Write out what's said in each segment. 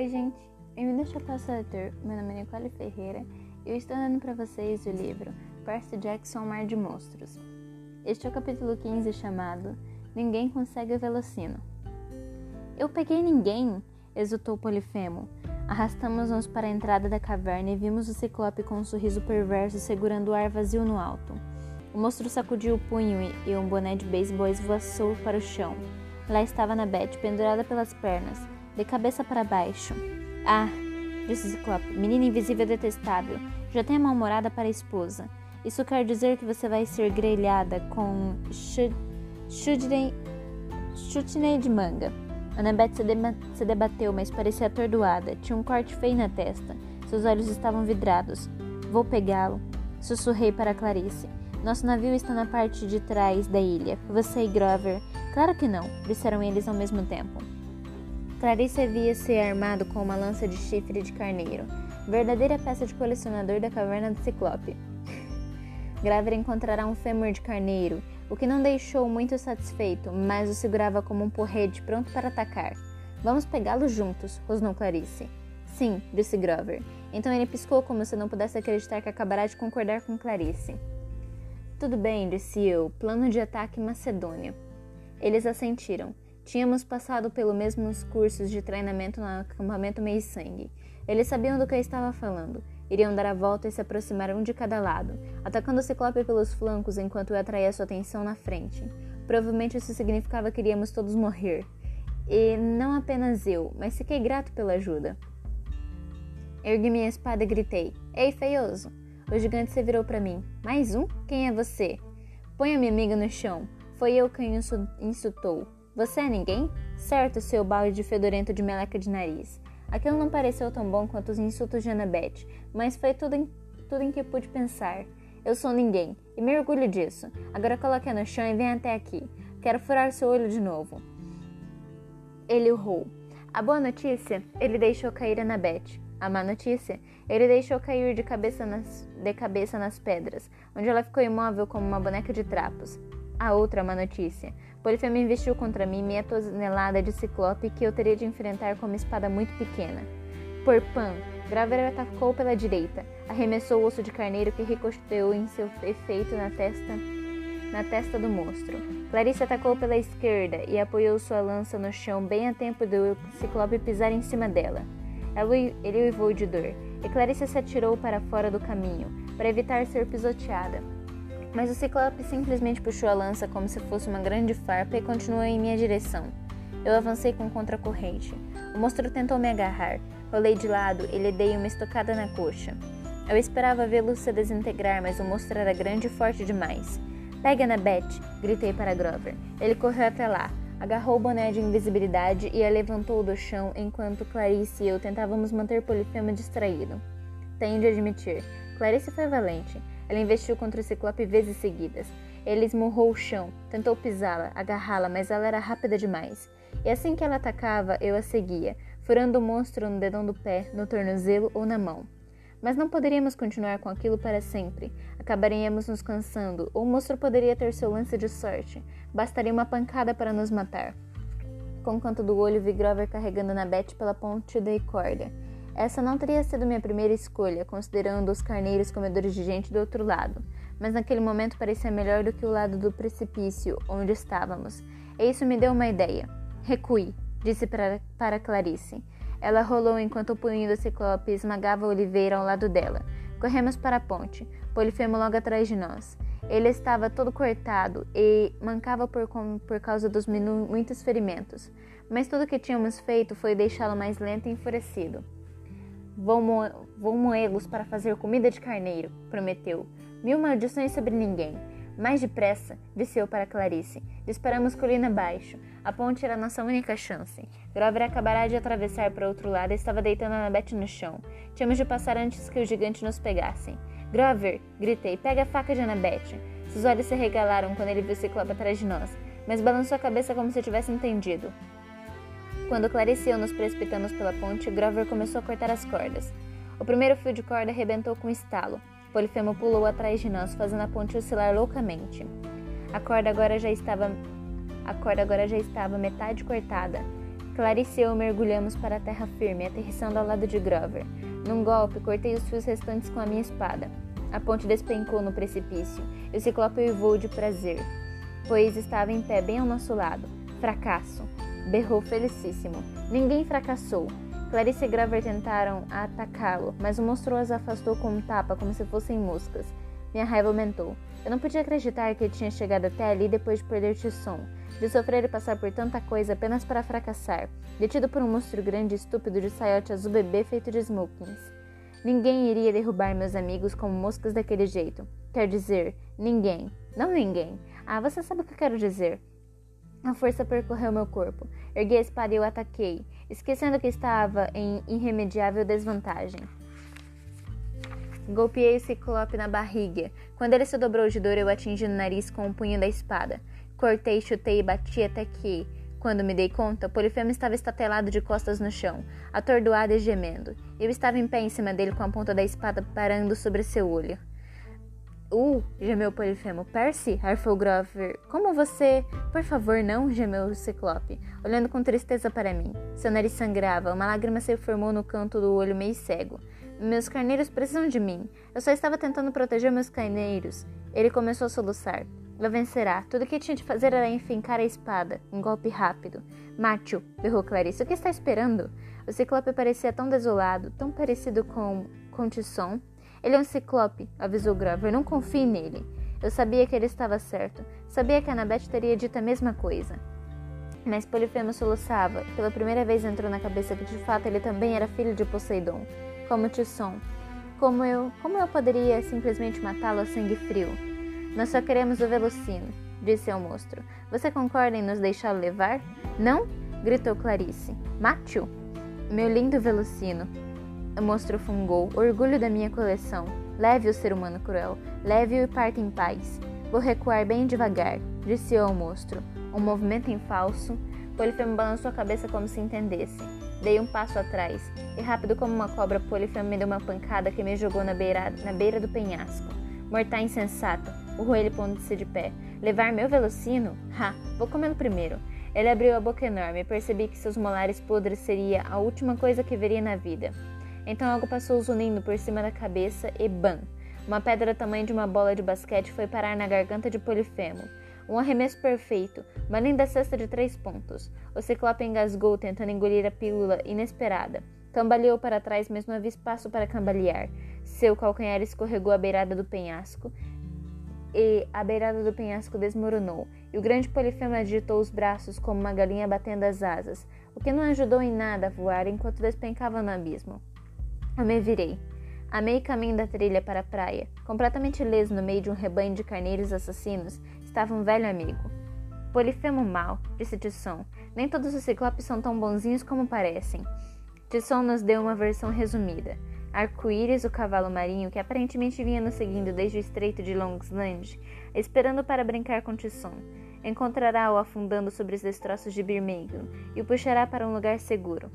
Oi, gente. Bem-vindo ao Chapéu Seletor. Meu nome é Nicole Ferreira e eu estou dando para vocês o livro Percy Jackson Mar de Monstros. Este é o capítulo 15 chamado Ninguém Consegue Velocino. Eu peguei ninguém, exultou Polifemo. Arrastamos-nos para a entrada da caverna e vimos o Ciclope com um sorriso perverso segurando o ar vazio no alto. O monstro sacudiu o punho e um boné de beisebol esvoaçou para o chão. Lá estava Annabeth, pendurada pelas pernas, de cabeça para baixo. Ah, disse Ciclope, menina invisível detestável, já tem a mal-humorada para a esposa. Isso quer dizer que você vai ser grelhada com chutney de manga. Annabeth se, se debateu, mas parecia atordoada. Tinha um corte feio na testa. Seus olhos estavam vidrados. Vou pegá-lo, sussurrei para Clarice. Nosso navio está na parte de trás da ilha. Você e Grover. Claro que não, disseram eles ao mesmo tempo. Clarice havia-se armado com uma lança de chifre de carneiro, verdadeira peça de colecionador da caverna do Ciclope. Graver encontrará um fêmur de carneiro, o que não deixou muito satisfeito, mas o segurava como um porrete pronto para atacar. Vamos pegá-lo juntos, rosnou Clarice. Sim, disse Grover. Então ele piscou como se não pudesse acreditar que acabará de concordar com Clarice. Tudo bem, disse eu. Plano de ataque Macedônia. Eles assentiram. Tínhamos passado pelos mesmos cursos de treinamento no acampamento Meio Sangue. Eles sabiam do que eu estava falando. Iriam dar a volta e se aproximar um de cada lado, atacando o Ciclope pelos flancos enquanto eu atraía sua atenção na frente. Provavelmente isso significava que iríamos todos morrer. E não apenas eu, mas fiquei grato pela ajuda. Ergui minha espada e gritei: Ei, feioso! O gigante se virou para mim. Mais um? Quem é você? Põe a minha amiga no chão. Foi eu quem insultou. Você é ninguém? Certo, seu balde fedorento de meleca de nariz. Aquilo não pareceu tão bom quanto os insultos de Annabeth, mas foi tudo em, tudo em que pude pensar. Eu sou ninguém, e me orgulho disso. Agora coloque no chão e venha até aqui. Quero furar seu olho de novo. Ele urrou. A boa notícia, ele deixou cair Annabeth. A má notícia, ele deixou cair de cabeça nas, de cabeça nas pedras, onde ela ficou imóvel como uma boneca de trapos. A outra má notícia, Polifemo investiu contra mim meia tonelada de ciclope que eu teria de enfrentar com uma espada muito pequena. Por Pan, Graver atacou pela direita, arremessou o osso de carneiro que ricocheteou em seu efeito na testa, na testa do monstro. Clarice atacou pela esquerda e apoiou sua lança no chão bem a tempo do ciclope pisar em cima dela. Ele uivou de dor, e Clarice se atirou para fora do caminho, para evitar ser pisoteada. Mas o Ciclope simplesmente puxou a lança como se fosse uma grande farpa e continuou em minha direção. Eu avancei com contracorrente. O monstro tentou me agarrar. Rolei de lado e lhe dei uma estocada na coxa. Eu esperava vê-lo se desintegrar, mas o monstro era grande e forte demais. Pega na Beth! gritei para Grover. Ele correu até lá, agarrou o boné de invisibilidade e a levantou do chão enquanto Clarice e eu tentávamos manter Polifemo distraído. Tenho de admitir, Clarice foi valente. Ela investiu contra o Ciclope vezes seguidas. Ele esmurrou o chão, tentou pisá-la, agarrá-la, mas ela era rápida demais. E assim que ela atacava, eu a seguia, furando o monstro no dedão do pé, no tornozelo ou na mão. Mas não poderíamos continuar com aquilo para sempre. Acabaríamos nos cansando, ou o monstro poderia ter seu lance de sorte. Bastaria uma pancada para nos matar. Com o canto do olho, vi Grover carregando na Beth pela ponte da corda. Essa não teria sido minha primeira escolha, considerando os carneiros comedores de gente do outro lado, mas naquele momento parecia melhor do que o lado do precipício onde estávamos. E isso me deu uma ideia. Recue, disse para, para Clarice. Ela rolou enquanto o punho do ciclope esmagava oliveira ao lado dela. Corremos para a ponte, Polifemo logo atrás de nós. Ele estava todo cortado e mancava por, por causa dos muitos ferimentos, mas tudo o que tínhamos feito foi deixá-lo mais lento e enfurecido. Vou, mo vou moê-los para fazer comida de carneiro, prometeu. Mil maldições sobre ninguém. Mais depressa, disse eu para Clarice. Disparamos colina abaixo. A ponte era nossa única chance. Grover acabará de atravessar para outro lado e estava deitando Annabeth no chão. Tínhamos de passar antes que o gigante nos pegasse. Grover! gritei. Pega a faca de Annabeth. Seus olhos se regalaram quando ele viu o ciclope atrás de nós, mas balançou a cabeça como se tivesse entendido. Quando Clarice e eu nos precipitamos pela ponte, Grover começou a cortar as cordas. O primeiro fio de corda arrebentou com um estalo. Polifemo pulou atrás de nós, fazendo a ponte oscilar loucamente. A corda agora já estava a corda agora já estava metade cortada. Clarice e eu mergulhamos para a terra firme, aterrissando ao lado de Grover. Num golpe, cortei os fios restantes com a minha espada. A ponte despencou no precipício e o ciclope uivou de prazer, pois estava em pé bem ao nosso lado. Fracasso! Berrou felicíssimo. Ninguém fracassou. Clarice e Grover tentaram atacá-lo, mas o monstro as afastou com um tapa como se fossem moscas. Minha raiva aumentou. Eu não podia acreditar que ele tinha chegado até ali depois de perder Tisson, de sofrer e passar por tanta coisa apenas para fracassar, detido por um monstro grande e estúpido de saiote azul bebê feito de smokings. Ninguém iria derrubar meus amigos como moscas daquele jeito. Quer dizer, ninguém. Não ninguém. Ah, você sabe o que eu quero dizer. A força percorreu meu corpo. Ergui a espada e o ataquei, esquecendo que estava em irremediável desvantagem. Golpeei o ciclope na barriga. Quando ele se dobrou de dor, eu atingi no nariz com o punho da espada. Cortei, chutei e bati até que, quando me dei conta, Polifemo estava estatelado de costas no chão, atordoado e gemendo. Eu estava em pé em cima dele com a ponta da espada parando sobre seu olho. Uh, gemeu Polifemo. Percy, arfou Grover. Como você. Por favor, não, gemeu o Ciclope, olhando com tristeza para mim. Seu nariz sangrava, uma lágrima se formou no canto do olho meio cego. Meus carneiros precisam de mim. Eu só estava tentando proteger meus carneiros. Ele começou a soluçar. Ela vencerá. Tudo o que tinha de fazer era enfincar a espada. Um golpe rápido. Mátio, berrou Clarice. O que está esperando? O ciclope parecia tão desolado, tão parecido com, com Tisson. Ele é um ciclope, avisou Grover. Não confie nele. Eu sabia que ele estava certo. Sabia que Annabeth teria dito a mesma coisa. Mas Polifemo soluçava. Pela primeira vez entrou na cabeça que de fato ele também era filho de Poseidon como Tisson. Como eu, como eu poderia simplesmente matá-lo a sangue frio? Nós só queremos o Velocino, disse ao monstro. Você concorda em nos deixá-lo levar? Não? gritou Clarice. Mate-o! Meu lindo Velocino. O monstro fungou, orgulho da minha coleção. Leve o ser humano cruel, leve-o e parte em paz. Vou recuar bem devagar, disse ao monstro. Um movimento em falso. Polifemo balançou a cabeça como se entendesse. Dei um passo atrás, e rápido como uma cobra, Polifemo me deu uma pancada que me jogou na beira, na beira do penhasco. Mortar insensato, urrou ele pondo-se de pé. Levar meu velocino? Ha, vou comê-lo primeiro. Ele abriu a boca enorme e percebi que seus molares podres seria a última coisa que veria na vida. Então algo passou zunindo por cima da cabeça e bam! Uma pedra tamanho de uma bola de basquete foi parar na garganta de Polifemo. Um arremesso perfeito, uma linda cesta de três pontos. O ciclope engasgou tentando engolir a pílula inesperada. Cambaleou para trás, mas não havia espaço para cambalear. Seu calcanhar escorregou à beirada do penhasco e a beirada do penhasco desmoronou, e o grande polifemo agitou os braços como uma galinha batendo as asas, o que não ajudou em nada a voar enquanto despencava no abismo. Me virei. A meio caminho da trilha para a praia, completamente ileso no meio de um rebanho de carneiros assassinos, estava um velho amigo. Polifemo mal, disse Tisson. Nem todos os ciclopes são tão bonzinhos como parecem. Tisson nos deu uma versão resumida. Arco-íris, o cavalo marinho, que aparentemente vinha nos seguindo desde o estreito de Longsland, esperando para brincar com Tisson, encontrará-o afundando sobre os destroços de Birmingham e o puxará para um lugar seguro.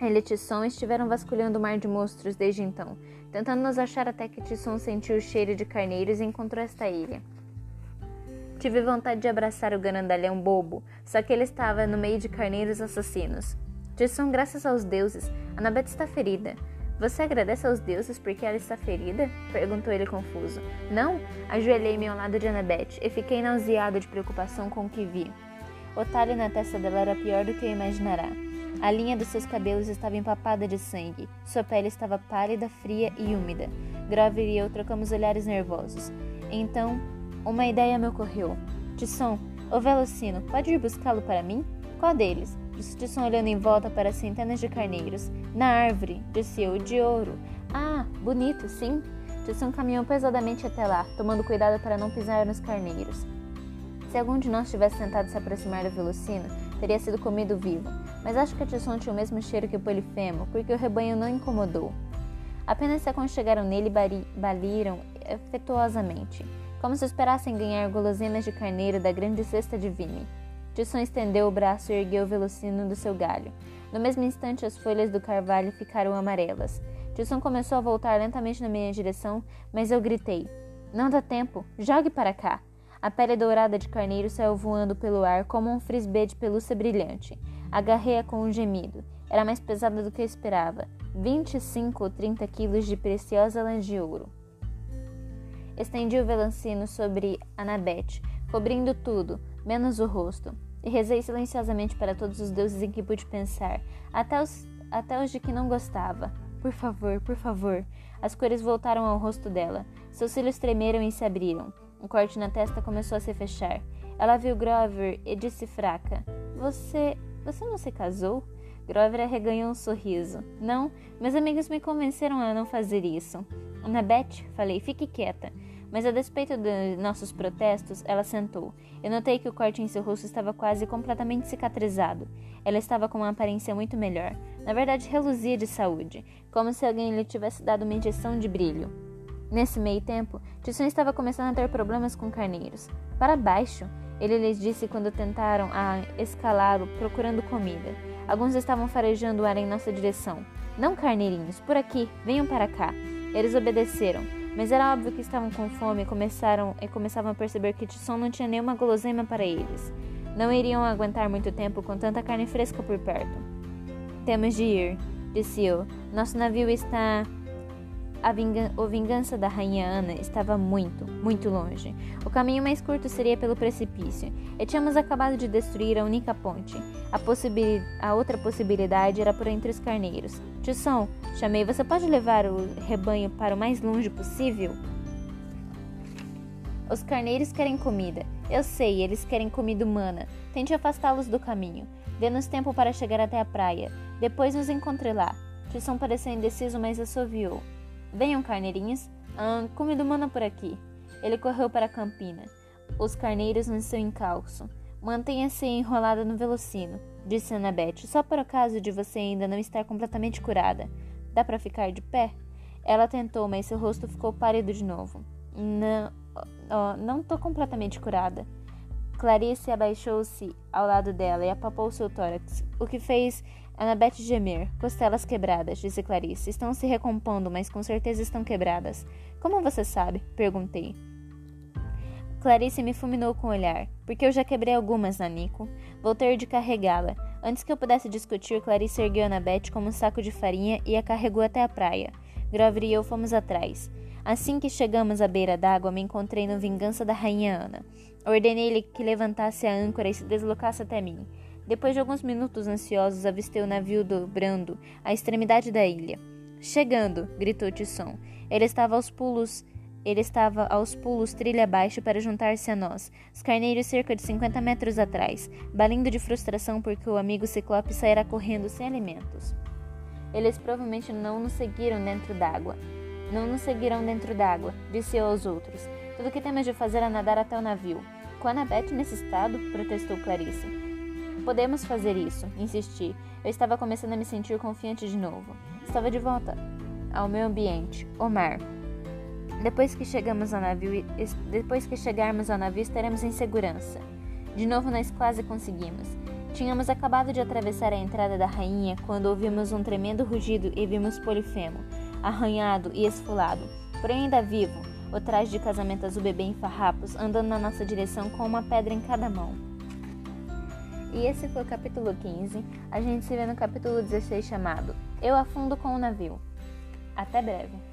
Ele e Tisson estiveram vasculhando o mar de monstros desde então, tentando nos achar até que Tisson sentiu o cheiro de carneiros e encontrou esta ilha. Tive vontade de abraçar o ganandalhão bobo, só que ele estava no meio de carneiros assassinos. Tisson, graças aos deuses, Annabeth está ferida. Você agradece aos deuses porque ela está ferida? perguntou ele confuso. Não, ajoelhei-me ao lado de Annabeth e fiquei nauseado de preocupação com o que vi. O talhe na testa dela era pior do que eu imaginará. A linha dos seus cabelos estava empapada de sangue. Sua pele estava pálida, fria e úmida. Grover e eu trocamos olhares nervosos. Então, uma ideia me ocorreu. Tisson, o Velocino, pode ir buscá-lo para mim? Qual deles? Disse Tisson olhando em volta para centenas de carneiros. Na árvore, disse eu, de ouro. Ah, bonito, sim. Tisson caminhou pesadamente até lá, tomando cuidado para não pisar nos carneiros. Se algum de nós tivesse tentado se aproximar do Velocino, teria sido comido vivo, mas acho que Tisson tinha o mesmo cheiro que o Polifemo, porque o rebanho não incomodou. Apenas se aconchegaram nele e baliram afetuosamente como se esperassem ganhar guloseimas de carneiro da grande cesta de Vime. Tisson estendeu o braço e ergueu o velocino do seu galho. No mesmo instante, as folhas do carvalho ficaram amarelas. Tisson começou a voltar lentamente na minha direção, mas eu gritei: Não dá tempo! Jogue para cá! A pele dourada de carneiro saiu voando pelo ar como um frisbee de pelúcia brilhante. Agarrei-a com um gemido. Era mais pesada do que eu esperava. 25 ou 30 quilos de preciosa lã de ouro. Estendi o velancino sobre Anabete, cobrindo tudo, menos o rosto, e rezei silenciosamente para todos os deuses em que pude pensar, até os, até os de que não gostava. Por favor, por favor. As cores voltaram ao rosto dela. Seus cílios tremeram e se abriram. Um corte na testa começou a se fechar. Ela viu Grover e disse fraca: Você. Você não se casou? Grover arreganhou um sorriso. Não, meus amigos me convenceram a não fazer isso. Annabeth, falei, fique quieta. Mas a despeito de nossos protestos, ela sentou. Eu notei que o corte em seu rosto estava quase completamente cicatrizado. Ela estava com uma aparência muito melhor. Na verdade, reluzia de saúde, como se alguém lhe tivesse dado uma injeção de brilho. Nesse meio tempo, Tisson estava começando a ter problemas com carneiros. Para baixo, ele lhes disse quando tentaram a escalá-lo procurando comida. Alguns estavam farejando o ar em nossa direção. Não carneirinhos, por aqui, venham para cá. Eles obedeceram, mas era óbvio que estavam com fome e começaram e começavam a perceber que Tisson não tinha nenhuma guloseima para eles. Não iriam aguentar muito tempo com tanta carne fresca por perto. Temos de ir, disse eu. Nosso navio está a vingan o vingança da rainha Ana estava muito, muito longe. O caminho mais curto seria pelo precipício, e tínhamos acabado de destruir a única ponte. A, a outra possibilidade era por entre os carneiros. Tisson, chamei, você pode levar o rebanho para o mais longe possível? Os carneiros querem comida. Eu sei, eles querem comida humana. Tente afastá-los do caminho. Dê-nos tempo para chegar até a praia. Depois nos encontre lá. Tisson pareceu indeciso, mas assoviou. Venham, carneirinhos. Ah, comida humana por aqui. Ele correu para a campina. Os carneiros no seu encalço. Mantenha-se enrolada no velocino, disse Annabeth, só por acaso de você ainda não estar completamente curada. Dá para ficar de pé? Ela tentou, mas seu rosto ficou pálido de novo. Não, oh, não tô completamente curada. Clarice abaixou-se ao lado dela e apapou seu tórax, o que fez Annabeth gemer. Costelas quebradas, disse Clarice. Estão se recompondo, mas com certeza estão quebradas. Como você sabe? Perguntei. Clarice me fulminou com o olhar. Porque eu já quebrei algumas, Nanico. Vou ter de carregá-la. Antes que eu pudesse discutir, Clarice ergueu Annabeth como um saco de farinha e a carregou até a praia. Grover e eu fomos atrás. Assim que chegamos à beira d'água, me encontrei no Vingança da Rainha Ana. Ordenei-lhe que levantasse a âncora e se deslocasse até mim. Depois de alguns minutos ansiosos, avistei o navio dobrando à extremidade da ilha. Chegando! gritou Tisson. Ele estava aos pulos. Ele estava aos pulos trilha abaixo para juntar-se a nós, os carneiros cerca de 50 metros atrás, balindo de frustração porque o amigo Ciclope saíra correndo sem alimentos. Eles provavelmente não nos seguiram dentro d'água. Não nos seguirão dentro d'água, disse eu aos outros. Tudo o que temos de fazer é nadar até o navio. Com a Annabeth nesse estado, protestou Clarice. Podemos fazer isso, insisti. Eu estava começando a me sentir confiante de novo. Estava de volta ao meu ambiente, o mar. Depois que chegamos ao navio, depois que chegarmos ao navio, estaremos em segurança. De novo nós quase conseguimos. Tínhamos acabado de atravessar a entrada da rainha quando ouvimos um tremendo rugido e vimos Polifemo, arranhado e esfolado, porém ainda vivo, o traje de casamento azul bebê em farrapos, andando na nossa direção com uma pedra em cada mão. E esse foi o capítulo 15. A gente se vê no capítulo 16 chamado Eu Afundo com o Navio. Até breve!